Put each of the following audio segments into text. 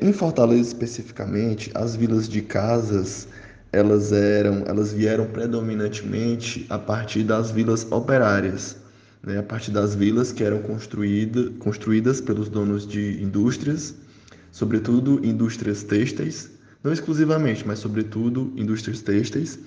em Fortaleza especificamente, as vilas de casas elas eram, elas vieram predominantemente a partir das vilas operárias, né? a partir das vilas que eram construída, construídas pelos donos de indústrias, sobretudo indústrias têxteis, não exclusivamente, mas sobretudo indústrias têxteis.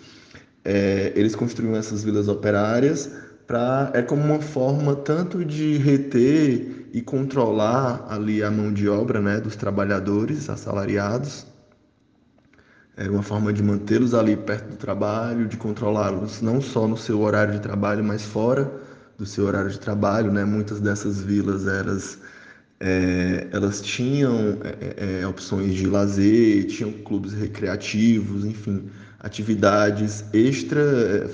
É, eles construíam essas vilas operárias para é como uma forma tanto de reter e controlar ali a mão de obra, né, dos trabalhadores assalariados. Era uma forma de mantê-los ali perto do trabalho, de controlá-los não só no seu horário de trabalho, mas fora do seu horário de trabalho, né? Muitas dessas vilas elas é, elas tinham é, é, opções de lazer, tinham clubes recreativos, enfim, atividades extra é,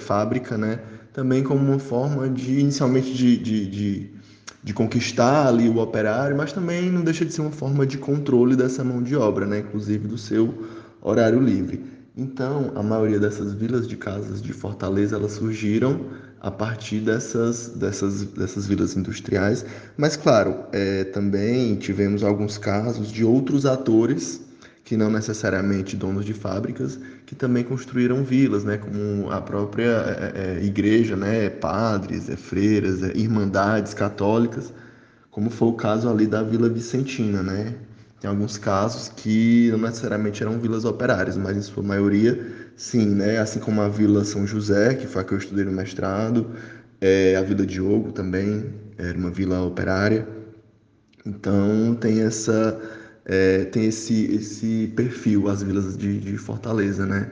né? Também como uma forma de, inicialmente, de, de, de, de, conquistar ali o operário, mas também não deixa de ser uma forma de controle dessa mão de obra, né? inclusive do seu horário livre. Então, a maioria dessas vilas de casas de Fortaleza, elas surgiram a partir dessas, dessas, dessas vilas industriais, mas claro, é, também tivemos alguns casos de outros atores que não necessariamente donos de fábricas, que também construíram vilas, né, como a própria é, é, igreja, né, padres, é, freiras, é, irmandades católicas, como foi o caso ali da Vila Vicentina, né? Tem alguns casos que não necessariamente eram vilas operárias, mas em sua maioria, sim, né? Assim como a Vila São José, que foi a que eu estudei no mestrado, é, a Vila Diogo também era uma vila operária. Então tem essa é, tem esse, esse perfil, as vilas de, de Fortaleza, né?